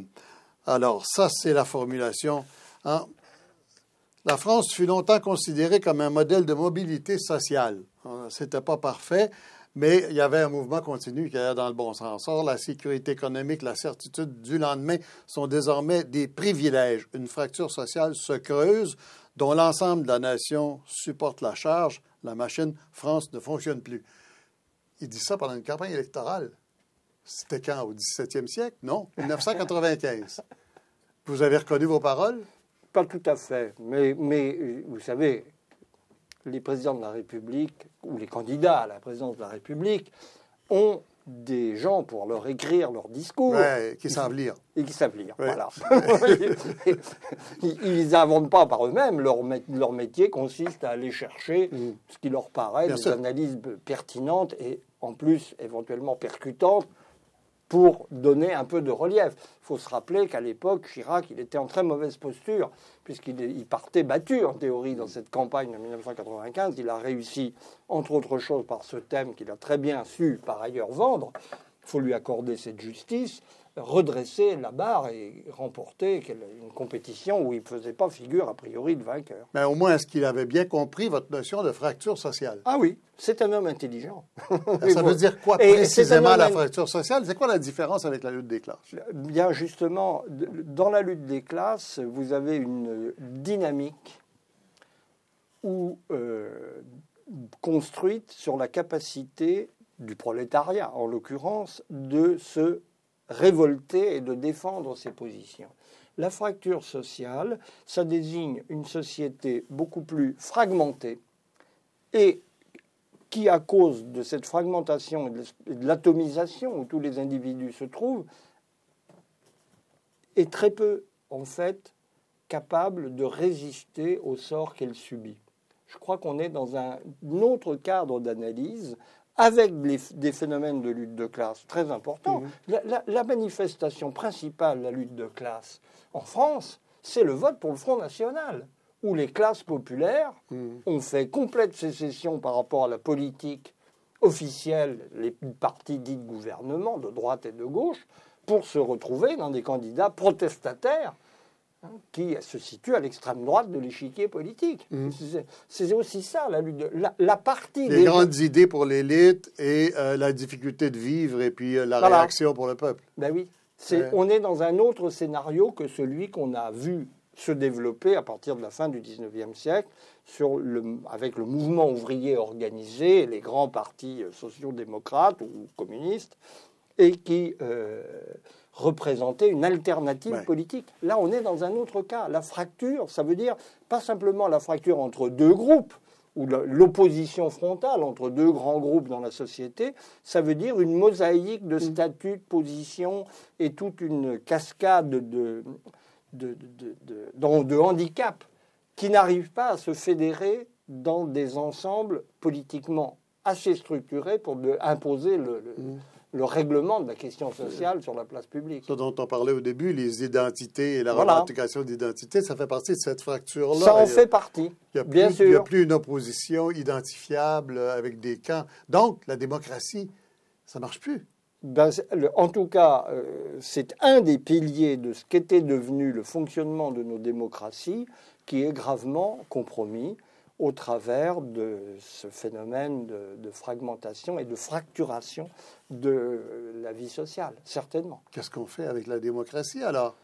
alors, ça, c'est la formulation. Hein, la France fut longtemps considérée comme un modèle de mobilité sociale. Euh, C'était pas parfait, mais il y avait un mouvement continu qui allait dans le bon sens. Or, la sécurité économique, la certitude du lendemain sont désormais des privilèges. Une fracture sociale se creuse dont l'ensemble de la nation supporte la charge. La machine France ne fonctionne plus. Il dit ça pendant une campagne électorale. C'était quand? Au 17e siècle? Non, 1995. Vous avez reconnu vos paroles? Pas tout à fait, mais, euh, vous savez, les présidents de la République ou les candidats à la présidence de la République ont des gens pour leur écrire leur discours Ouais, qui savent lire. et qui savent lire. Ouais. Voilà. <laughs> Ils n'inventent pas par eux-mêmes. Leur, mé- leur métier consiste à aller chercher ce qui leur paraît Bien des sûr. analyses pertinentes et en plus éventuellement percutantes pour donner un peu de relief. Il faut se rappeler qu'à l'époque, Chirac, il était en très mauvaise posture, puisqu'il partait battu en théorie dans cette campagne de 1995. Il a réussi, entre autres choses, par ce thème qu'il a très bien su par ailleurs vendre. Faut lui accorder cette justice, redresser la barre et remporter une compétition où il ne faisait pas figure a priori de vainqueur. Mais au moins, est-ce qu'il avait bien compris votre notion de fracture sociale? Ah oui, c'est un homme intelligent. <laughs> Ça veut dire quoi Et précisément la fracture sociale? C'est quoi la différence avec la lutte des classes? Bien justement, dans la lutte des classes, vous avez une dynamique où, euh, construite sur la capacité du prolétariat, en l'occurrence, de se révolter et de défendre ses positions. La fracture sociale, ça désigne une société beaucoup plus fragmentée et qui, à cause de cette fragmentation et de l'atomisation où tous les individus se trouvent, est très peu, en fait, capable de résister au sort qu'elle subit. Je crois qu'on est dans un autre cadre d'analyse avec les- des phénomènes de lutte de classe très importants. La, la- la manifestation principale de la lutte de classe en France, c'est le vote pour le Front National, où les classes populaires ont fait complète sécession par rapport à la politique officielle, les partis dits de gouvernement, de droite et de gauche, pour se retrouver dans des candidats protestataires qui se situent à l'extrême droite de l'échiquier politique. C'est- C'est aussi ça, la lutte. de- La, la partie Les des- grandes idées pour l'élite et euh, la difficulté de vivre et puis euh, la Voilà. réaction pour le peuple. Ben oui. Ouais. On est dans un autre scénario que celui qu'on a vu se développer à partir de la fin du 19e siècle sur le, avec le mouvement ouvrier organisé, les grands partis euh, sociaux-démocrates ou communistes, et qui euh, représentaient une alternative Ouais. politique. Là, on est dans un autre cas. La fracture, ça veut dire pas simplement la fracture entre deux groupes, ou l'opposition frontale entre deux grands groupes dans la société, ça veut dire une mosaïque de statuts, de positions et toute une cascade de, de, de, de- handicaps qui n'arrivent pas à se fédérer dans des ensembles politiquement assez structurés pour imposer le, le- le règlement de la question sociale sur la place publique. Ce dont on parlait au début, les identités et la Voilà. revendication d'identité, ça fait partie de cette fracture-là. Ça en fait partie, Il n'y a, bien plus- il y a sûr. plus une opposition identifiable avec des camps. Donc, la démocratie Ça marche plus. Ben, en tout cas, euh, c'est un des piliers de ce qu'était devenu le fonctionnement de nos démocraties qui est gravement compromis au travers de ce phénomène de, fragmentation et de fracturation de la vie sociale, certainement. Qu'est-ce qu'on fait avec la démocratie alors?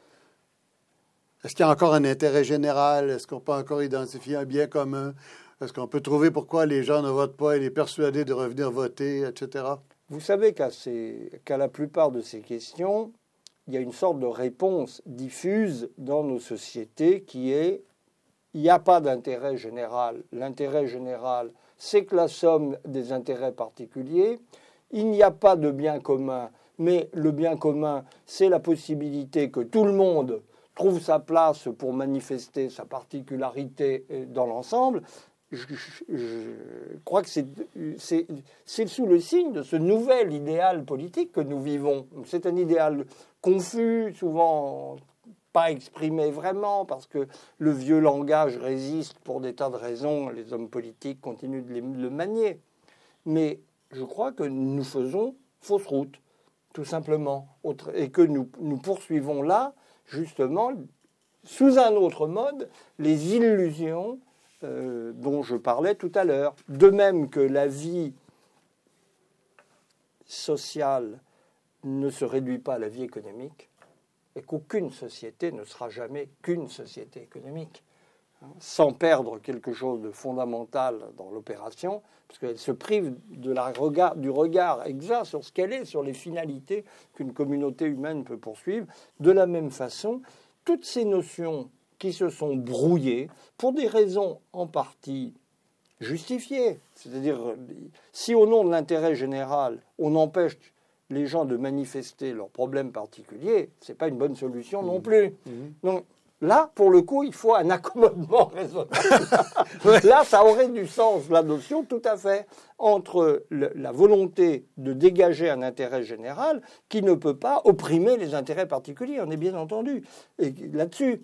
Est-ce qu'il y a encore un intérêt général? Est-ce qu'on peut encore identifier un bien commun? Est-ce qu'on peut trouver pourquoi les gens ne votent pas et les persuader de revenir voter, etc. Vous savez qu'à la plupart de ces questions, il y a une sorte de réponse diffuse dans nos sociétés qui est il n'y a pas d'intérêt général. L'intérêt général, c'est que la somme des intérêts particuliers. Il n'y a pas de bien commun, mais le bien commun, c'est la possibilité que tout le monde trouve sa place pour manifester sa particularité dans l'ensemble je, crois que c'est sous le signe de ce nouvel idéal politique que nous vivons. C'est un idéal confus, souvent pas exprimé vraiment, parce que le vieux langage résiste pour des tas de raisons, les hommes politiques continuent de, le manier. Mais je crois que nous faisons fausse route, tout simplement, et que nous, nous poursuivons là, justement, sous un autre mode, les illusions euh, dont je parlais tout à l'heure. De même que la vie sociale ne se réduit pas à la vie économique et qu'aucune société ne sera jamais qu'une société économique, hein, sans perdre quelque chose de fondamental dans l'opération, parce qu'elle se prive du regard exact sur ce qu'elle est, sur les finalités qu'une communauté humaine peut poursuivre. De la même façon, toutes ces notions qui se sont brouillés pour des raisons en partie justifiées. C'est-à-dire, si au nom de l'intérêt général, on empêche les gens de manifester leurs problèmes particuliers, ce n'est pas une bonne solution non mmh. plus. Mmh. Donc là, pour le coup, il faut un accommodement <laughs> raisonnable. là, ça aurait du sens, la notion, tout à fait, entre la volonté de dégager un intérêt général qui ne peut pas opprimer les intérêts particuliers, on est bien entendu. Et là-dessus,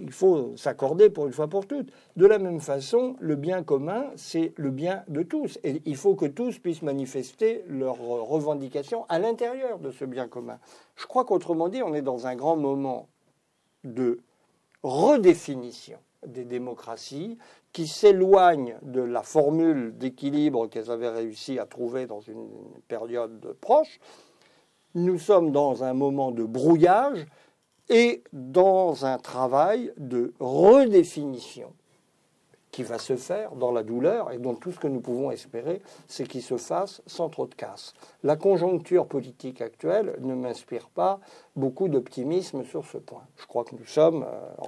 il faut s'accorder pour une fois pour toutes. De la même façon, le bien commun, c'est le bien de tous. Et il faut que tous puissent manifester leurs revendications à l'intérieur de ce bien commun. Je crois qu'autrement dit, on est dans un grand moment de redéfinition des démocraties qui s'éloignent de la formule d'équilibre qu'elles avaient réussi à trouver dans une période proche. Nous sommes dans un moment de brouillage et dans un travail de redéfinition qui va se faire dans la douleur et dont tout ce que nous pouvons espérer, c'est qu'il se fasse sans trop de casse. La conjoncture politique actuelle ne m'inspire pas beaucoup d'optimisme sur ce point. Je crois que nous sommes, euh,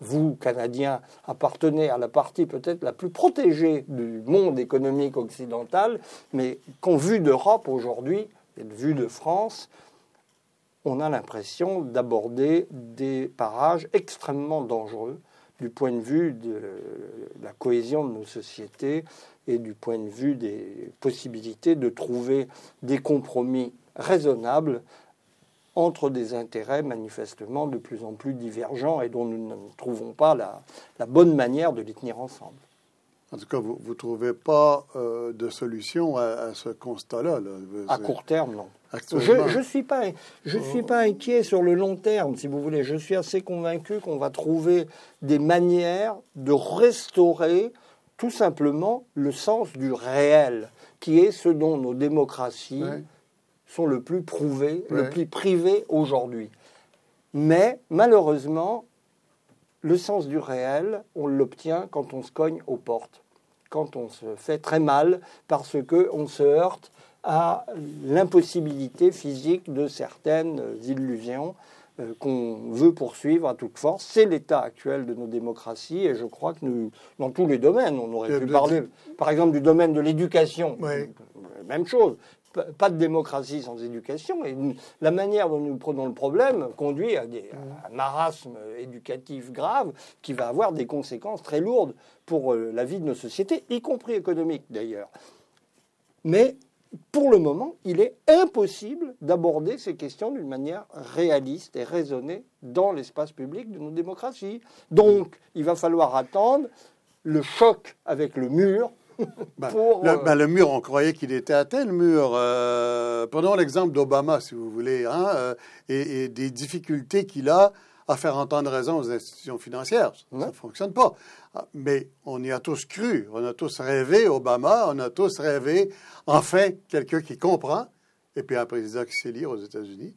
vous, Canadiens, appartenez à la partie peut-être la plus protégée du monde économique occidental, mais qu'en vue d'Europe aujourd'hui, et de vue de France, on a l'impression d'aborder des parages extrêmement dangereux du point de vue de la cohésion de nos sociétés et du point de vue des possibilités de trouver des compromis raisonnables entre des intérêts manifestement de plus en plus divergents et dont nous ne trouvons pas la, bonne manière de les tenir ensemble. En tout cas, vous ne trouvez pas euh, de solution à, ce constat-là. À court terme, non. Je ne suis, pas, je suis pas inquiet sur le long terme, si vous voulez. Je suis assez convaincu qu'on va trouver des manières de restaurer tout simplement le sens du réel, qui est ce dont nos démocraties sont le plus prouvées, le plus privées aujourd'hui. Mais malheureusement, le sens du réel, on l'obtient quand on se cogne aux portes, quand on se fait très mal parce qu'on se heurte à l'impossibilité physique de certaines illusions euh, qu'on veut poursuivre à toute force. C'est l'état actuel de nos démocraties et je crois que nous, dans tous les domaines, on aurait pu parler, par exemple, du domaine de l'éducation. Même chose pas de démocratie sans éducation. Et la manière dont nous prenons le problème conduit à, des, un marasme éducatif grave qui va avoir des conséquences très lourdes pour euh, la vie de nos sociétés, y compris économiques d'ailleurs. Mais pour le moment, il est impossible d'aborder ces questions d'une manière réaliste et raisonnée dans l'espace public de nos démocraties. Donc, il va falloir attendre le choc avec le mur Ben, <laughs> pour, le, euh, ben, le mur, on croyait qu'il était atteint, le mur. Euh, prenons l'exemple d'Obama, si vous voulez, hein, euh, et, et des difficultés qu'il a à faire entendre raison aux institutions financières. Ça ne fonctionne pas. Ah, Mais on y a tous cru, on a tous rêvé Obama, on a tous rêvé, enfin, quelqu'un qui comprend, et puis un président qui sait lire aux États-Unis,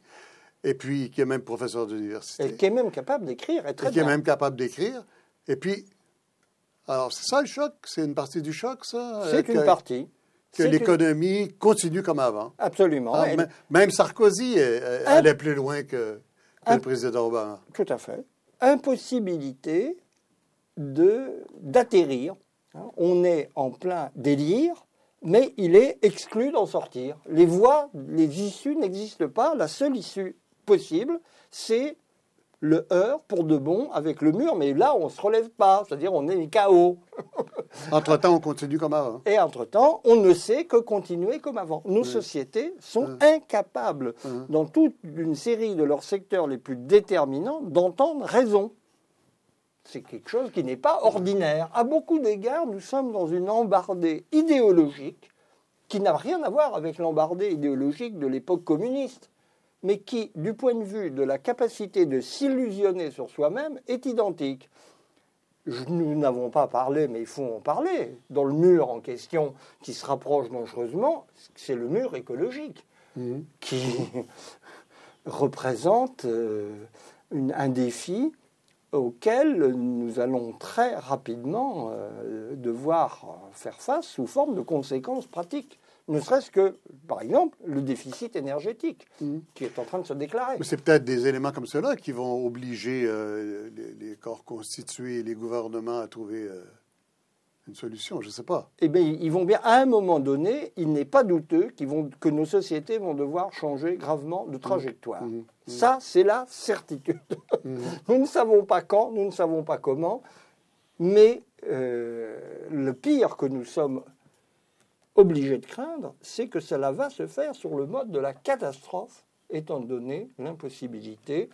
et puis qui est même professeur d'université. et qui est même capable d'écrire, et très et qui est même capable d'écrire. Et puis, alors c'est ça le choc, c'est une partie du choc, ça? C'est une partie. Que une- l'économie continue comme avant. Absolument. Ah, Elle- Même Sarkozy allait plus loin que, le président Obama. Tout à fait. Impossibilité d'atterrir. hein. On est en plein délire, mais il est exclu d'en sortir. Les voies, les issues n'existent pas. La seule issue possible, c'est le heurt pour de bon avec le mur, mais là, on ne se relève pas, c'est-à-dire on est KO. <laughs> Entre-temps, on continue comme avant. Et entre-temps, on ne sait que continuer comme avant. Nos sociétés sont incapables, dans toute une série de leurs secteurs les plus déterminants, d'entendre raison. C'est quelque chose qui n'est pas ordinaire. À beaucoup d'égards, nous sommes dans une embardée idéologique qui n'a rien à voir avec l'embardée idéologique de l'époque communiste, mais qui, du point de vue de la capacité de s'illusionner sur soi-même, est identique. Nous n'avons pas parlé, mais il faut en parler. Dans le mur en question qui se rapproche dangereusement, c'est le mur écologique Mhm. qui <laughs> représente euh, une- un défi auquel nous allons très rapidement euh, devoir faire face sous forme de conséquences pratiques. Ne serait-ce que, par exemple, le déficit énergétique Mhm. qui est en train de se déclarer. Mais c'est peut-être des éléments comme cela qui vont obliger euh, les, les corps constitués et les gouvernements à trouver euh, une solution. Je ne sais pas. Eh bien, ils vont bien, à un moment donné, il n'est pas douteux vont, que nos sociétés vont devoir changer gravement de trajectoire. Mhm. Ça, c'est la certitude. <laughs> Nous ne savons pas quand, nous ne savons pas comment, mais euh, le pire que nous sommes obligés de craindre, c'est que cela va se faire sur le mode de la catastrophe, étant donné l'impossibilité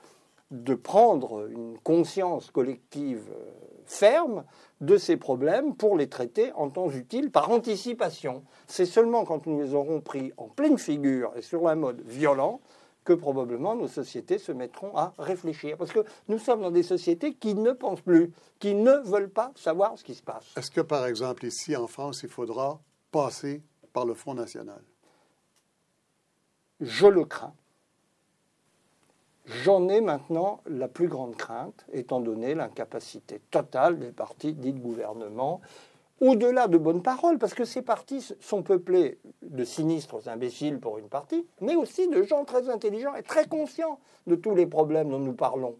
de prendre une conscience collective euh, ferme de ces problèmes pour les traiter en temps utile par anticipation. C'est seulement quand nous les aurons pris en pleine figure et sur un mode violent que probablement nos sociétés se mettront à réfléchir. Parce que nous sommes dans des sociétés qui ne pensent plus, qui ne veulent pas savoir ce qui se passe. Est-ce que, par exemple, ici en France, il faudra passer par le Front national? Je le crains. J'en ai maintenant la plus grande crainte, étant donné l'incapacité totale des partis dits de gouvernement, au-delà de bonnes paroles, parce que ces partis sont peuplés de sinistres imbéciles pour une partie, mais aussi de gens très intelligents et très conscients de tous les problèmes dont nous parlons.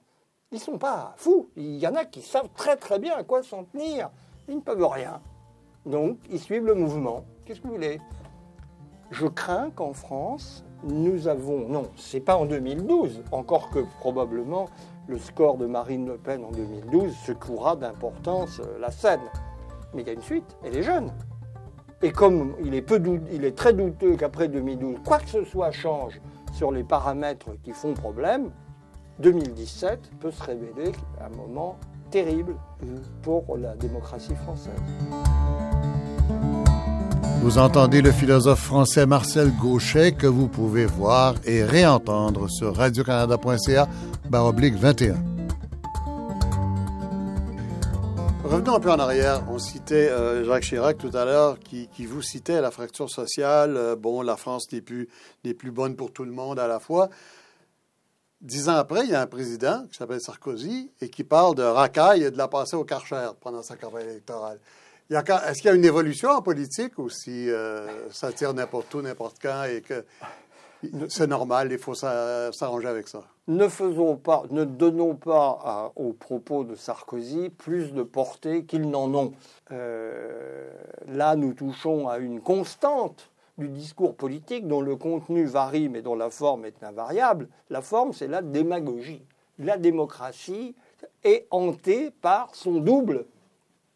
Ils ne sont pas fous. Il y en a qui savent très très bien à quoi s'en tenir. Ils ne peuvent rien. Donc, ils suivent le mouvement. Qu'est-ce que vous voulez? Je crains qu'en France, nous avons, non, c'est pas en 2012, encore que probablement le score de Marine Le Pen en 2012 secouera d'importance euh, la scène. Mais il y a une suite, elle est jeune. Et comme il est, peu dout- il est très douteux qu'après 2012, quoi que ce soit change sur les paramètres qui font problème, 2017 peut se révéler un moment terrible pour la démocratie française. Vous entendez le philosophe français Marcel Gauchet que vous pouvez voir et réentendre sur radiocanada.ca baroblique 21. Revenons un peu en arrière. On citait euh, Jacques Chirac tout à l'heure qui, qui vous citait la fracture sociale. Euh, bon, la France n'est plus, plus bonne pour tout le monde à la fois. Dix ans après, il y a un président qui s'appelle Sarkozy et qui parle de racaille et de la passer au Karcher pendant sa campagne électorale. Est-ce qu'il y a une évolution en politique ou si euh, ça tire n'importe où, n'importe quand et que c'est normal, il faut s'a- s'arranger avec ça? ne faisons pas, ne donnons pas aux propos de Sarkozy plus de portée qu'ils n'en ont. Euh, là, nous touchons à une constante du discours politique dont le contenu varie mais dont la forme est invariable. La forme, c'est la démagogie. La démocratie est hantée par son double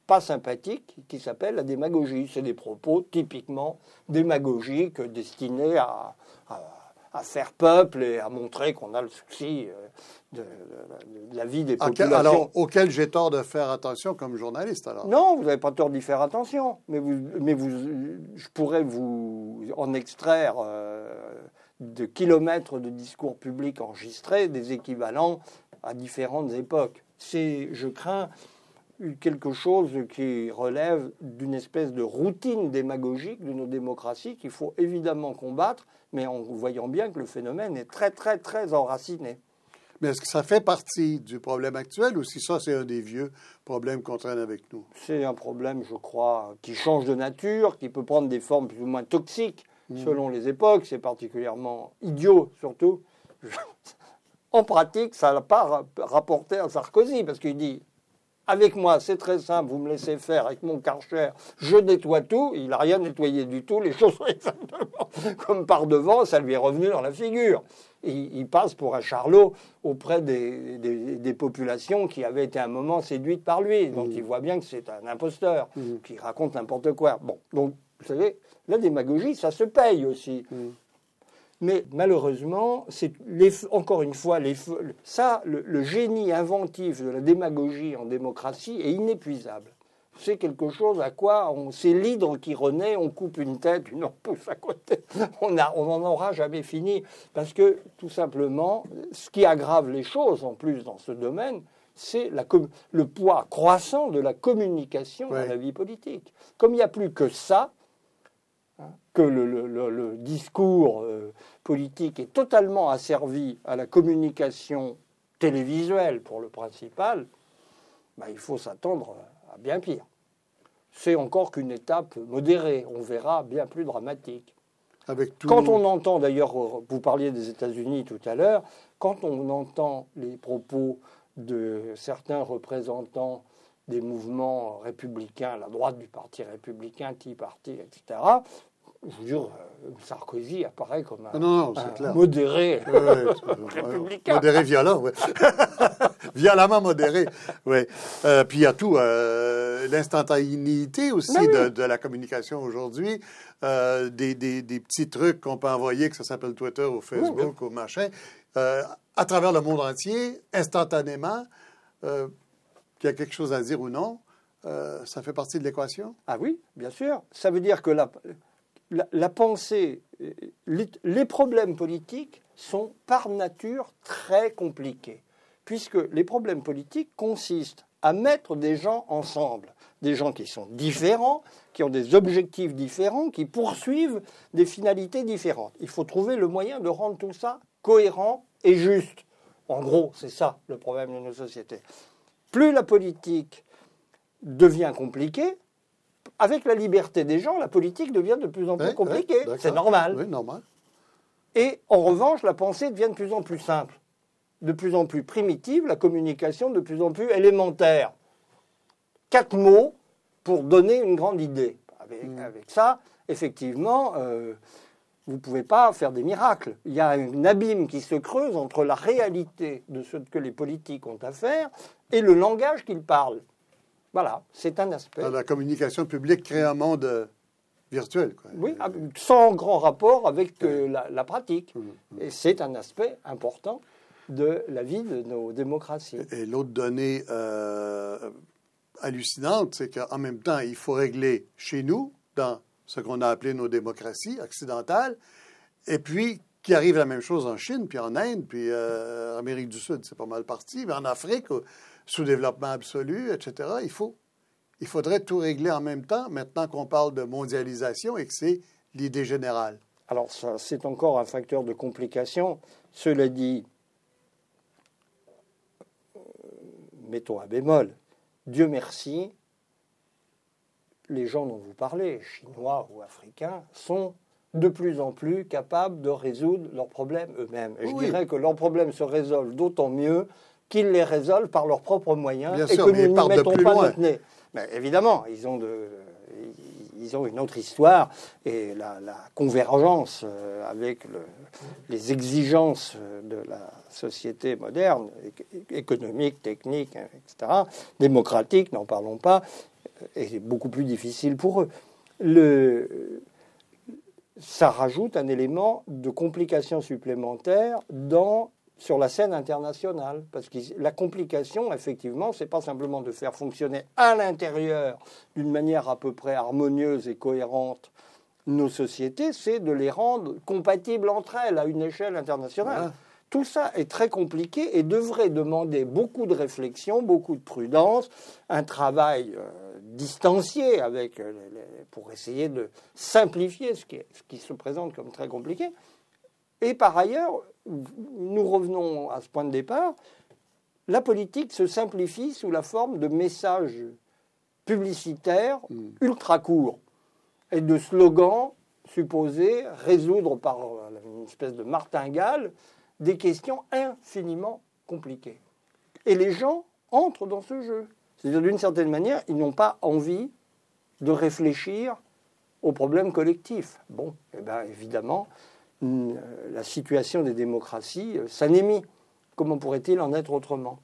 pas sympathique qui s'appelle la démagogie. C'est des propos typiquement démagogiques destinés à, à- à faire peuple et à montrer qu'on a le souci euh, de, la vie des populations. Alors, auquel j'ai tort de faire attention comme journaliste, alors Non, vous n'avez pas tort d'y faire attention. Mais, vous, mais vous, je pourrais vous en extraire euh, de kilomètres de discours publics enregistrés des équivalents à différentes époques. C'est, je crains, quelque chose qui relève d'une espèce de routine démagogique de nos démocraties qu'il faut évidemment combattre, mais en voyant bien que le phénomène est très, très, très enraciné. Mais est-ce que ça fait partie du problème actuel ou si ça, c'est un des vieux problèmes qu'on traîne avec nous? C'est un problème, je crois, qui change de nature, qui peut prendre des formes plus ou moins toxiques mmh. selon les époques. C'est particulièrement idiot, surtout. <laughs> En pratique, ça n'a pas rapporté à Sarkozy, parce qu'il dit avec moi, c'est très simple, vous me laissez faire avec mon karcher, je nettoie tout. Il n'a rien nettoyé du tout, les <laughs> choses sont exactement comme par devant, ça lui est revenu dans la figure. Il, passe pour un charlot auprès des, populations qui avaient été un moment séduites par lui. Donc mmh. il voit bien que c'est un imposteur mmh. qui raconte n'importe quoi. Bon, donc vous savez, la démagogie, ça se paye aussi. Mmh. Mais malheureusement, c'est encore une fois, ça, le, génie inventif de la démagogie en démocratie est inépuisable. C'est quelque chose à quoi on, c'est l'hydre qui renaît, on coupe une tête, une pousse à côté. <laughs> On n'en aura jamais fini. Parce que, tout simplement, ce qui aggrave les choses en plus dans ce domaine, c'est le poids croissant de la communication dans la vie politique. Comme il n'y a plus que ça, que le, discours euh, politique est totalement asservi à la communication télévisuelle pour le principal, bah, il faut s'attendre à bien pire. C'est encore qu'une étape modérée, on verra bien plus dramatique. Quand on entend, d'ailleurs, vous parliez des États-Unis tout à l'heure, quand on entend les propos de certains représentants des mouvements républicains, la droite du Parti républicain, Tea Party, etc., je vous jure, euh, Sarkozy apparaît comme un, modéré républicain. Modéré violent, oui. <laughs> Violemment modéré, oui. Euh, puis il y a tout, euh, l'instantanéité aussi de, la communication aujourd'hui, des, petits trucs qu'on peut envoyer, que ça s'appelle Twitter ou Facebook ou machin, à travers le monde entier, instantanément, qu'il y a quelque chose à dire ou non. ça fait partie de l'équation? Ah oui, bien sûr. Ça veut dire que la, la, pensée, les, problèmes politiques sont par nature très compliqués, puisque les problèmes politiques consistent à mettre des gens ensemble, des gens qui sont différents, qui ont des objectifs différents, qui poursuivent des finalités différentes. Il faut trouver le moyen de rendre tout ça cohérent et juste. En gros, c'est ça le problème de nos sociétés. Plus la politique devient compliquée, avec la liberté des gens, la politique devient de plus en plus compliquée. c'est normal. Oui, normal. Et en revanche, la pensée devient de plus en plus simple, de plus en plus primitive, la communication de plus en plus élémentaire. Quatre mots pour donner une grande idée. Avec, mm. ça, effectivement, euh, vous ne pouvez pas faire des miracles. Il y a un abîme qui se creuse entre la réalité de ce que les politiques ont à faire et le langage qu'ils parlent. Voilà, c'est un aspect. La communication publique crée un monde euh, virtuel. Oui, sans grand rapport avec euh, la, pratique. Mmh, mmh. Et c'est un aspect important de la vie de nos démocraties. Et, l'autre donnée euh, hallucinante, c'est qu'en même temps, il faut régler chez nous, dans ce qu'on a appelé nos démocraties occidentales, et puis qui arrive la même chose en Chine, puis en Inde, puis en Amérique du Sud, c'est pas mal parti, mais en Afrique, sous-développement absolu, etc. Il faut, il faudrait tout régler en même temps, maintenant qu'on parle de mondialisation et que c'est l'idée générale. Alors, c'est encore un facteur de complication. Cela dit, euh, mettons un bémol. Dieu merci, les gens dont vous parlez, chinois ou africains, sont de plus en plus capables de résoudre leurs problèmes eux-mêmes. Et je dirais que leurs problèmes se résolvent d'autant mieux qu'ils les résolvent par leurs propres moyens et que nous ne mettons pas notre nez. Mais évidemment, ils ont, de, ils ont une autre histoire et la, convergence euh, avec les exigences de la société moderne, économique, technique, etc., démocratique, n'en parlons pas, est beaucoup plus difficile pour eux. Le, ça rajoute un élément de complication supplémentaire dans sur la scène internationale. Parce que la complication, effectivement, c'est pas simplement de faire fonctionner à l'intérieur d'une manière à peu près harmonieuse et cohérente nos sociétés, c'est de les rendre compatibles entre elles à une échelle internationale. Tout ça est très compliqué et devrait demander beaucoup de réflexion, beaucoup de prudence, un travail euh, distancié avec, euh, pour essayer de simplifier ce qui se présente comme très compliqué. Et par ailleurs, nous revenons à ce point de départ, la politique se simplifie sous la forme de messages publicitaires hmm. ultra courts et de slogans supposés résoudre par une espèce de martingale des questions infiniment compliquées. Et les gens entrent dans ce jeu. C'est-à-dire, d'une certaine manière, ils n'ont pas envie de réfléchir aux problèmes collectifs. Bon, eh bien, évidemment, la situation des démocraties euh, s'anémie. Comment pourrait-il en être autrement?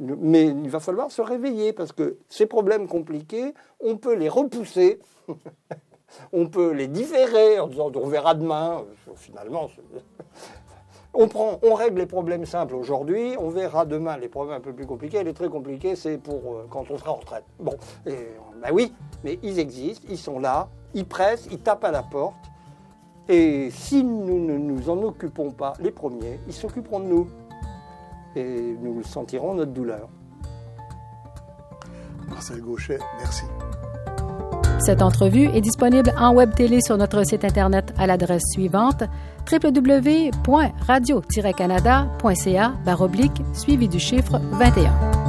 Mais il va falloir se réveiller parce que ces problèmes compliqués, on peut les repousser, <laughs> on peut les différer en disant on verra demain. Finalement, <laughs> on, règle les problèmes simples aujourd'hui, on verra demain les problèmes un peu plus compliqués. Les très compliqués, c'est pour euh, quand on sera en retraite. Bon, ben oui, mais ils existent, ils sont là, ils pressent, ils tapent à la porte. Et si nous ne nous en occupons pas les premiers, ils s'occuperont de nous. Et nous sentirons notre douleur. Marcel Gauchet, merci. Cette entrevue est disponible en web télé sur notre site internet à l'adresse suivante www.radio-canada.ca suivi du chiffre 21.